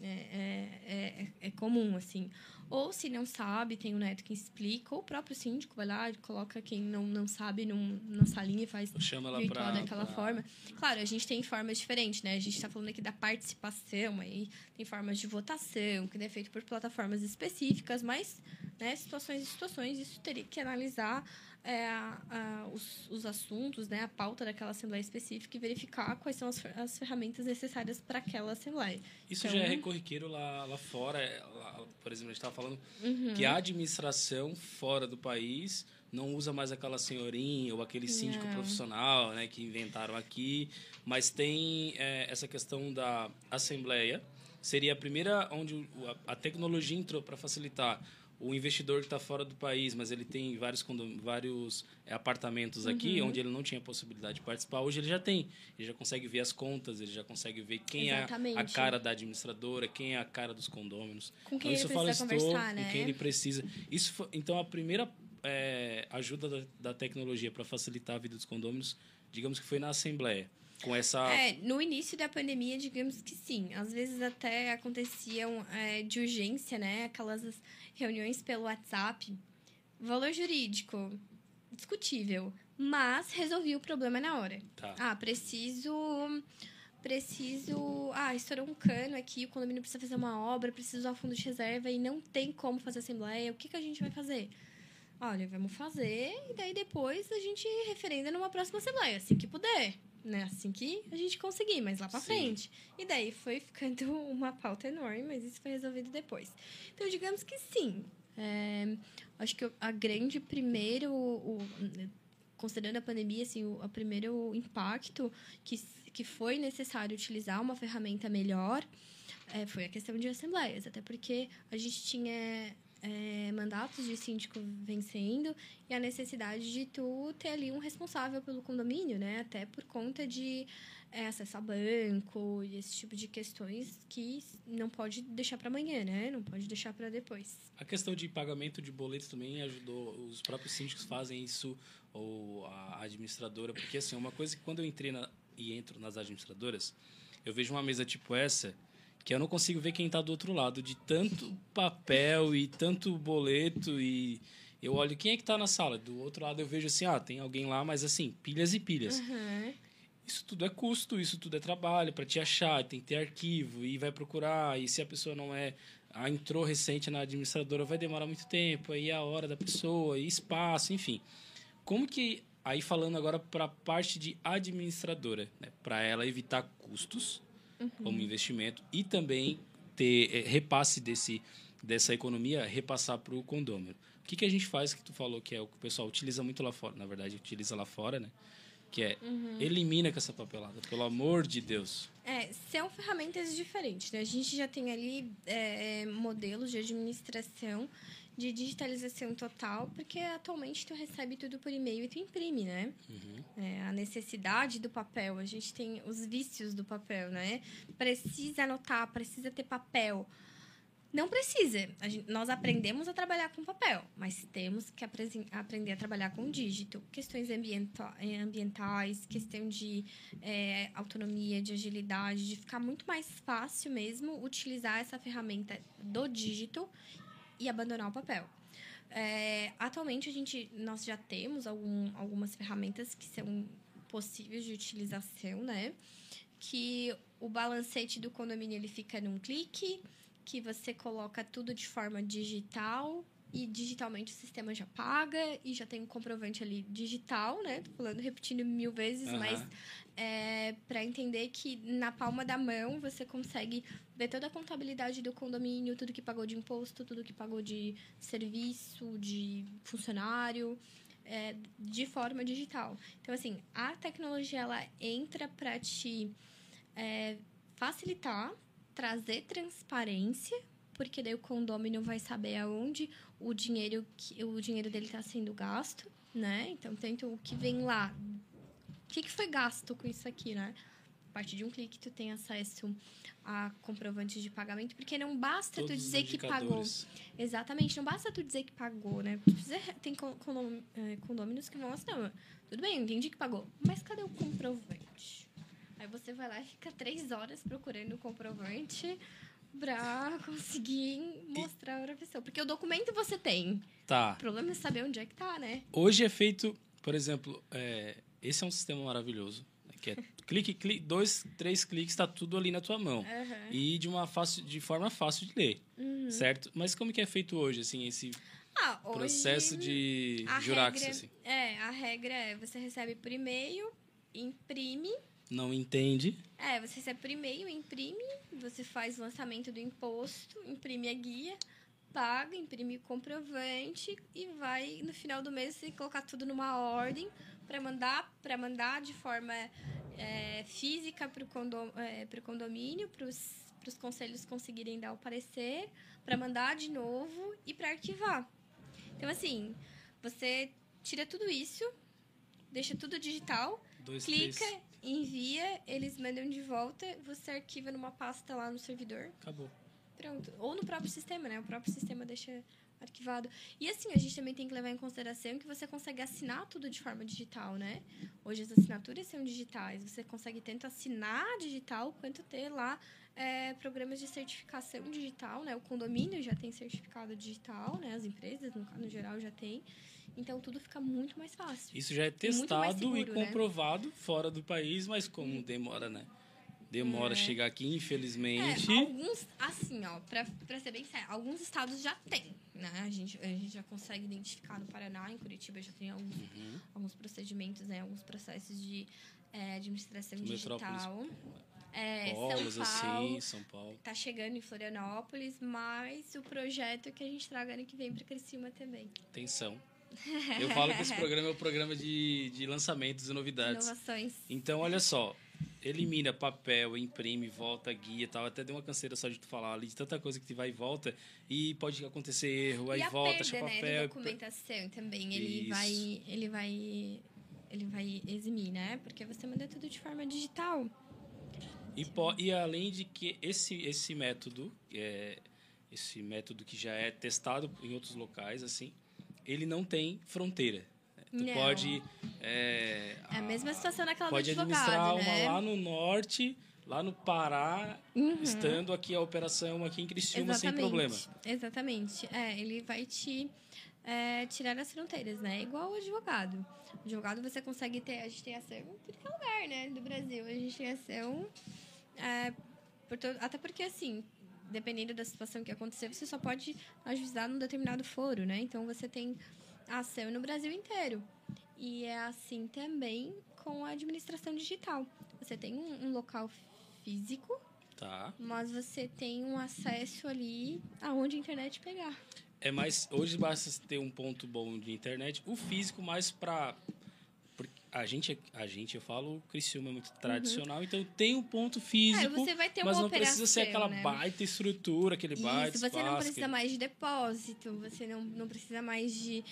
É, é, é, é comum, assim. Ou se não sabe, tem o um neto que explica, ou o próprio síndico vai lá e coloca quem não, não sabe num, numa salinha e faz Chama ela pra, daquela pra... forma. Claro, a gente tem formas diferentes, né? A gente está falando aqui da participação, aí tem formas de votação, que é feito por plataformas específicas, mas né, situações e situações, isso teria que analisar é, a, os, os assuntos, né, a pauta daquela assembleia específica e verificar quais são as, as ferramentas necessárias para aquela assembleia. Isso então, já é recorriqueiro lá, lá fora. É, lá, por exemplo, a gente estava falando uhum. que a administração fora do país não usa mais aquela senhorinha ou aquele síndico não. profissional né, que inventaram aqui, mas tem é, essa questão da assembleia. Seria a primeira onde a tecnologia entrou para facilitar o investidor que está fora do país, mas ele tem vários, vários é, apartamentos aqui, uhum. onde ele não tinha possibilidade de participar, hoje ele já tem. Ele já consegue ver as contas, ele já consegue ver quem Exatamente. é a cara da administradora, quem é a cara dos condôminos. Com quem então, ele precisa conversar, né? Com quem ele precisa. Isso foi, então, a primeira é, ajuda da, da tecnologia para facilitar a vida dos condôminos, digamos que foi na Assembleia com essa. É, no início da pandemia, digamos que sim. Às vezes até aconteciam é, de urgência, né? Aquelas reuniões pelo WhatsApp. Valor jurídico, discutível. Mas resolvi o problema na hora. Tá. Ah, preciso. Preciso. Ah, estourou um cano aqui, o condomínio precisa fazer uma obra, preciso usar fundo de reserva e não tem como fazer assembleia. O que, que a gente vai fazer? Olha, vamos fazer e daí depois a gente referenda numa próxima assembleia, assim que puder né? Assim que a gente conseguir, mas lá pra Sim. frente. E daí foi ficando [LAUGHS] uma pauta enorme, mas isso foi resolvido depois. Então, digamos que sim. É, acho que a grande primeiro, o, considerando a pandemia, assim, o, o primeiro impacto que, que foi necessário utilizar uma ferramenta melhor é, foi a questão de assembleias, até porque a gente tinha é, mandatos de síndico vencendo e a necessidade de tu ter ali um responsável pelo condomínio, né? Até por conta de é, acesso a banco e esse tipo de questões que não pode deixar para amanhã, né? Não pode deixar para depois. A questão de pagamento de boletos também ajudou. Os próprios síndicos fazem isso ou a administradora, porque assim uma coisa que quando eu entrei na, e entro nas administradoras, eu vejo uma mesa tipo essa que eu não consigo ver quem está do outro lado de tanto papel e tanto boleto e eu olho quem é que está na sala. Do outro lado eu vejo assim, ah, tem alguém lá, mas assim, pilhas e pilhas. Uhum. Isso tudo é custo, isso tudo é trabalho para te achar, tem que ter arquivo e vai procurar. E se a pessoa não é ah, entrou recente na administradora, vai demorar muito tempo, aí a hora da pessoa, e espaço, enfim. Como que aí falando agora para a parte de administradora, né, para ela evitar custos uhum. como investimento e também ter é, repasse desse, dessa economia, repassar para o condômino. O que, que a gente faz que tu falou que é o que o pessoal utiliza muito lá fora, na verdade, utiliza lá fora, né? Que é uhum. elimina com essa papelada, pelo amor de Deus. É, são ferramentas diferentes, né? A gente já tem ali é, modelos de administração de digitalização total, porque atualmente tu recebe tudo por e-mail e tu imprime, né? Uhum. É, a necessidade do papel, a gente tem os vícios do papel, né? Precisa anotar, precisa ter papel. Não precisa. Gente, nós aprendemos a trabalhar com papel, mas temos que aprender a trabalhar com dígito. Questões ambientais, questão de é, autonomia, de agilidade, de ficar muito mais fácil mesmo utilizar essa ferramenta do dígito e abandonar o papel. É, atualmente, a gente, nós já temos algum, algumas ferramentas que são possíveis de utilização, né? Que o balancete do condomínio ele fica num clique, que você coloca tudo de forma digital e digitalmente o sistema já paga e já tem um comprovante ali digital, né? Tô falando, repetindo mil vezes, uhum. mas é, para entender que na palma da mão você consegue ver toda a contabilidade do condomínio, tudo que pagou de imposto, tudo que pagou de serviço, de funcionário, é, de forma digital. Então, assim, a tecnologia ela entra para te é, facilitar, trazer transparência porque daí o condômino vai saber aonde o dinheiro, que, o dinheiro dele está sendo gasto, né? Então, tanto o que vem lá, o que, que foi gasto com isso aqui, né? A partir de um clique, tu tem acesso a comprovante de pagamento, porque não basta Todos tu dizer que pagou. Exatamente, não basta tu dizer que pagou, né? Tem é, condôminos que vão assim, não, tudo bem, entendi que pagou, mas cadê o comprovante? Aí você vai lá e fica três horas procurando o comprovante pra [LAUGHS] conseguir mostrar pra pessoa. Porque o documento você tem. Tá. O problema é saber onde é que tá, né? Hoje é feito, por exemplo, é, esse é um sistema maravilhoso. Né, que é clique, clique, dois, três cliques, está tudo ali na tua mão. Uhum. E de uma fácil, de forma fácil de ler. Uhum. Certo? Mas como que é feito hoje, assim, esse ah, processo de Jurax, assim? É, a regra é, você recebe por e-mail, imprime não entende. É, você recebe por e-mail, imprime, você faz o lançamento do imposto, imprime a guia, paga, imprime o comprovante e vai no final do mês você colocar tudo numa ordem para mandar para mandar de forma é, física para o condom, é, condomínio, para os conselhos conseguirem dar o parecer, para mandar de novo e para arquivar. Então, assim, você tira tudo isso, deixa tudo digital, Dois, clica, três envia, eles mandam de volta, você arquiva numa pasta lá no servidor. Acabou. Pronto. Ou no próprio sistema, né? O próprio sistema deixa arquivado. E assim, a gente também tem que levar em consideração que você consegue assinar tudo de forma digital, né? Hoje as assinaturas são digitais. Você consegue tanto assinar digital quanto ter lá é, programas de certificação digital, né? O condomínio já tem certificado digital, né? As empresas, no, no geral, já tem. Então tudo fica muito mais fácil. Isso já é testado seguro, e né? comprovado né? fora do país, mas como hum. demora, né? Demora é. chegar aqui, infelizmente. É, alguns, assim, ó, pra, pra ser bem sério, alguns estados já tem, né? A gente, a gente já consegue identificar no Paraná, em Curitiba já tem alguns, uhum. alguns procedimentos, né? Alguns processos de é, administração digital. É, Polos, São Paulo, assim, São Paulo. Tá chegando em Florianópolis, mas o projeto que a gente traga ano que vem para Criciúma também. Atenção. Eu falo que esse programa é o programa de, de lançamentos e novidades. Inovações. Então, olha só. Elimina papel, imprime, volta, guia tal. Até deu uma canseira só de tu falar ali de tanta coisa que vai e volta. E pode acontecer erro, aí e volta, perda, acha papel. Né, documentação também. Ele Isso. vai. Ele vai. Ele vai eximir, né? Porque você manda tudo de forma digital. E, e além de que esse, esse método, é, esse método que já é testado em outros locais, assim, ele não tem fronteira. Tu não. pode. É, é a mesma situação naquela Pode administrar uma né? lá no norte, lá no Pará, uhum. estando aqui a operação aqui em Criciúma Exatamente. sem problema. Exatamente. É, ele vai te é, tirar as fronteiras, né? Igual o advogado. O advogado você consegue ter, a gente tem ação em qualquer lugar, né? Do Brasil. A gente tem ação. É, por todo, até porque, assim, dependendo da situação que acontecer, você só pode ajuizar num determinado foro, né? Então você tem ação no Brasil inteiro. E é assim também com a administração digital. Você tem um, um local físico Tá. Mas você tem um acesso ali aonde a internet pegar. É mais hoje basta ter um ponto bom de internet, o físico mais para a gente, a gente, eu falo, o Criciúma é muito tradicional, uhum. então tem um ponto físico, é, você vai ter mas não precisa ser aquela né? baita estrutura, aquele Isso, baita você espaço, não precisa mais de depósito, você não, não precisa mais de,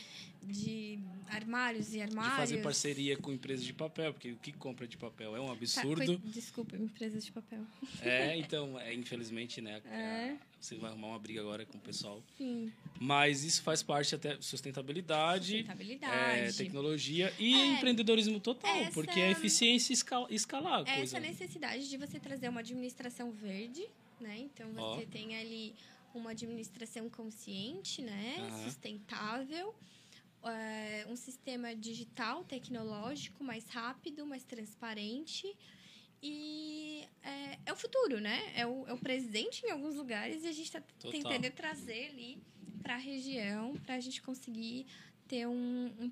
de armários e armários. De fazer parceria com empresas de papel, porque o que compra de papel é um tá, absurdo. Tá, desculpa, empresas de papel. É, então, é, infelizmente, né, é. você vai arrumar uma briga agora com o pessoal. Sim. Mas isso faz parte até sustentabilidade, sustentabilidade. É, tecnologia e é, empreendedorismo total, essa, porque é eficiência escalar. escalar essa coisa. necessidade de você trazer uma administração verde, né? Então você oh. tem ali uma administração consciente, né? Sustentável. É, um sistema digital, tecnológico, mais rápido, mais transparente. E é, é o futuro, né? É o, é o presente em alguns lugares e a gente está tentando trazer ali para a região para a gente conseguir ter um, um,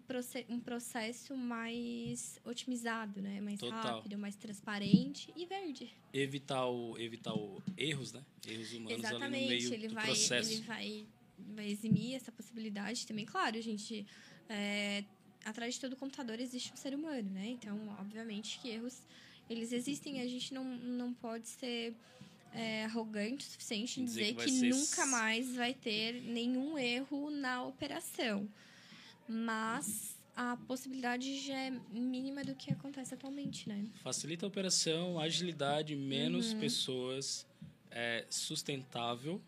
um, processo mais otimizado, né? Mais Total. rápido, mais transparente e verde. Evitar, o, evitar o erros, né? Erros humanos Exatamente. ali no meio ele do vai, processo. Ele vai, vai eximir essa possibilidade também. Claro, a gente... É, atrás de todo computador existe um ser humano, né? Então, obviamente que erros, eles existem. A gente não, não pode ser é, arrogante o suficiente em dizer, dizer que, que nunca mais vai ter nenhum erro na operação. Mas a possibilidade já é mínima do que acontece atualmente, né? Facilita a operação, agilidade, menos uhum. pessoas, é sustentável.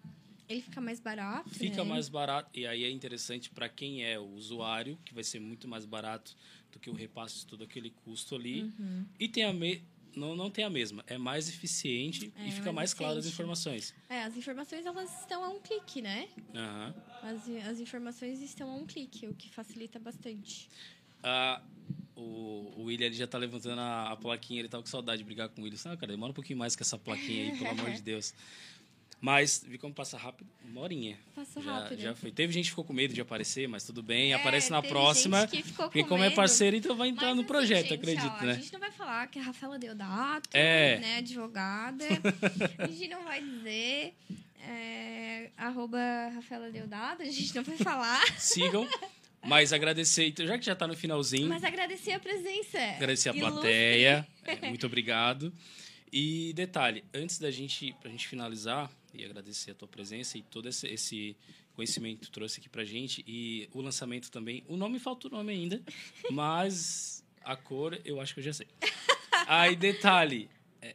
Ele fica mais barato. Fica né? mais barato. E aí é interessante para quem é o usuário, que vai ser muito mais barato do que o repasse de todo aquele custo ali. Uhum. E tem a me não, não tem a mesma. É mais eficiente é, e fica mais, mais claro as informações. É, as informações elas estão a um clique, né? Uhum. As, as informações estão a um clique, o que facilita bastante. Ah, o, o William ele já tá levantando a, a plaquinha, ele tá com saudade de brigar com o William. Ah, cara, demora um pouquinho mais com essa plaquinha aí, pelo amor de [LAUGHS] Deus. Mas, vi como passa rápido? Uma horinha. Passou já, rápido. Já foi. Teve gente que ficou com medo de aparecer, mas tudo bem. É, Aparece na próxima. Gente que ficou porque como é medo. é parceiro, então vai entrar mas, no assim, projeto, gente, acredito, ó, né? A gente não vai falar que a Rafaela Deodato, é. né, advogada. [LAUGHS] a gente não vai dizer é, arroba Rafaela Deodato, a gente não vai falar. Sigam. Mas agradecer, então, já que já está no finalzinho. Mas agradecer a presença. Agradecer a plateia. [LAUGHS] É, muito obrigado. E detalhe, antes da gente, pra gente finalizar, e agradecer a tua presença e todo esse, esse conhecimento que tu trouxe aqui pra gente e o lançamento também. O nome falta o nome ainda, [LAUGHS] mas a cor eu acho que eu já sei. Aí, detalhe, é,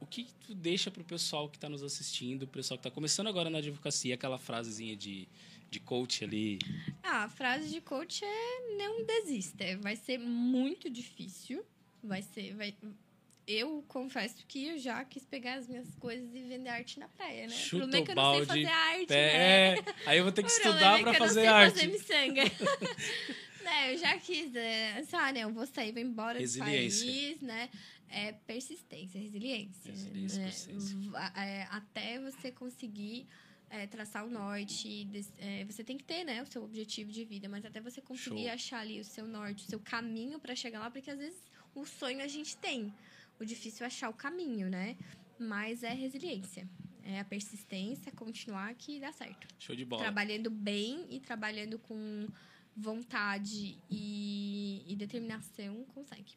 o que tu deixa pro pessoal que está nos assistindo, o pessoal que está começando agora na advocacia, aquela frasezinha de, de coach ali? Ah, a frase de coach é não desista. Vai ser muito difícil. Vai ser, vai, eu confesso que eu já quis pegar as minhas coisas e vender arte na praia, né? Chuta o problema é que eu não sei fazer arte, pé. né? [LAUGHS] Aí eu vou ter que estudar para fazer arte. Fazer miçanga. [LAUGHS] né, eu já quis, é, ah, né, eu vou sair, vou embora do país, né? É persistência, resiliência. Resiliência, né? persistência. É, até você conseguir é, traçar o norte, é, você tem que ter, né, o seu objetivo de vida, mas até você conseguir Show. achar ali o seu norte, o seu caminho para chegar lá, porque às vezes o sonho a gente tem. O difícil é achar o caminho, né? Mas é resiliência. É a persistência, continuar que dá certo. Show de bola. Trabalhando bem e trabalhando com vontade e, e determinação, consegue.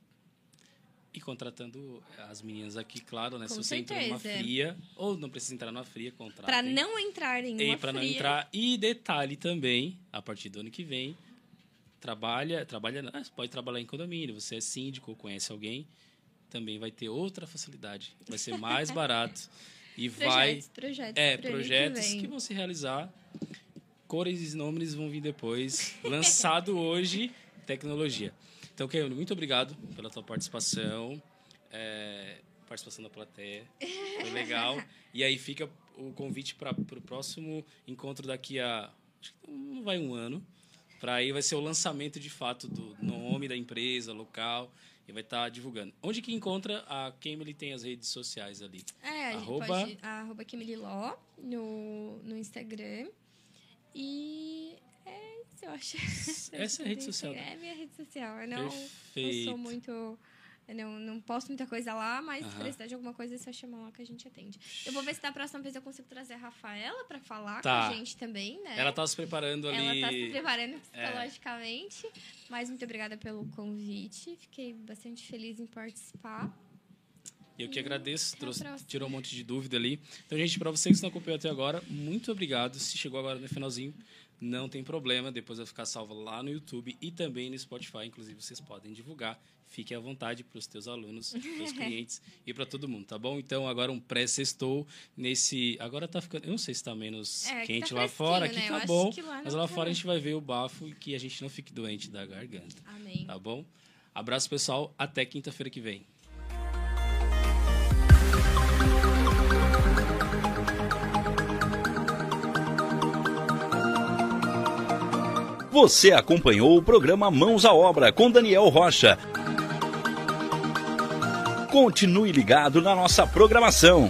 E contratando as meninas aqui, claro, né? Com Se você entrar numa fria, ou não precisa entrar numa fria, contrata. Para não entrar em uma e para não entrar. E detalhe também, a partir do ano que vem, trabalha, trabalha, pode trabalhar em condomínio, você é síndico, conhece alguém, também vai ter outra facilidade. Vai ser mais [LAUGHS] barato. E projetos, vai. Projetos, é, projetos que, que, vão se realizar. Cores e nomes vão vir depois. Lançado [LAUGHS] hoje, tecnologia. Então, Keio, muito obrigado pela tua participação. É, participação da plateia. Foi legal. E aí fica o convite para o próximo encontro daqui a. Acho que não vai um ano. Para aí vai ser o lançamento de fato do nome da empresa, local e vai estar tá divulgando. Onde que encontra a Kemily tem as redes sociais ali? É, a arroba... Pode, arroba Kemily Law no, no Instagram. E é isso, eu acho. Essa é a rede [LAUGHS] social. É a minha rede social. Eu não, não sou muito Eu não, não posto muita coisa lá, mas uhum. se precisar de alguma coisa, é só chamar lá que a gente atende. Eu vou ver se da próxima vez eu consigo trazer a Rafaela para falar tá. com a gente também, né? Ela tá se preparando ali. Ela tá se preparando psicologicamente. É. Mas muito obrigada pelo convite. Fiquei bastante feliz em participar. Eu que agradeço, trouxe, tirou um monte de dúvida ali. Então, gente, para você que não acompanhou até agora, muito obrigado. Se chegou agora no finalzinho, não tem problema. Depois vai ficar salvo lá no YouTube e também no Spotify. Inclusive, vocês podem divulgar. Fique à vontade para os teus alunos, para os [LAUGHS] clientes e para todo mundo, tá bom? Então, agora um pré-sextou nesse... Agora tá ficando... Eu não sei se está menos é, quente tá lá fora. Aqui né? tá bom. Lá mas lá fora a gente vai ver o bafo e que a gente não fique doente da garganta. Amém. Tá bom? Abraço, pessoal. Até quinta-feira que vem. Você acompanhou o programa Mãos à Obra com Daniel Rocha. Continue ligado na nossa programação.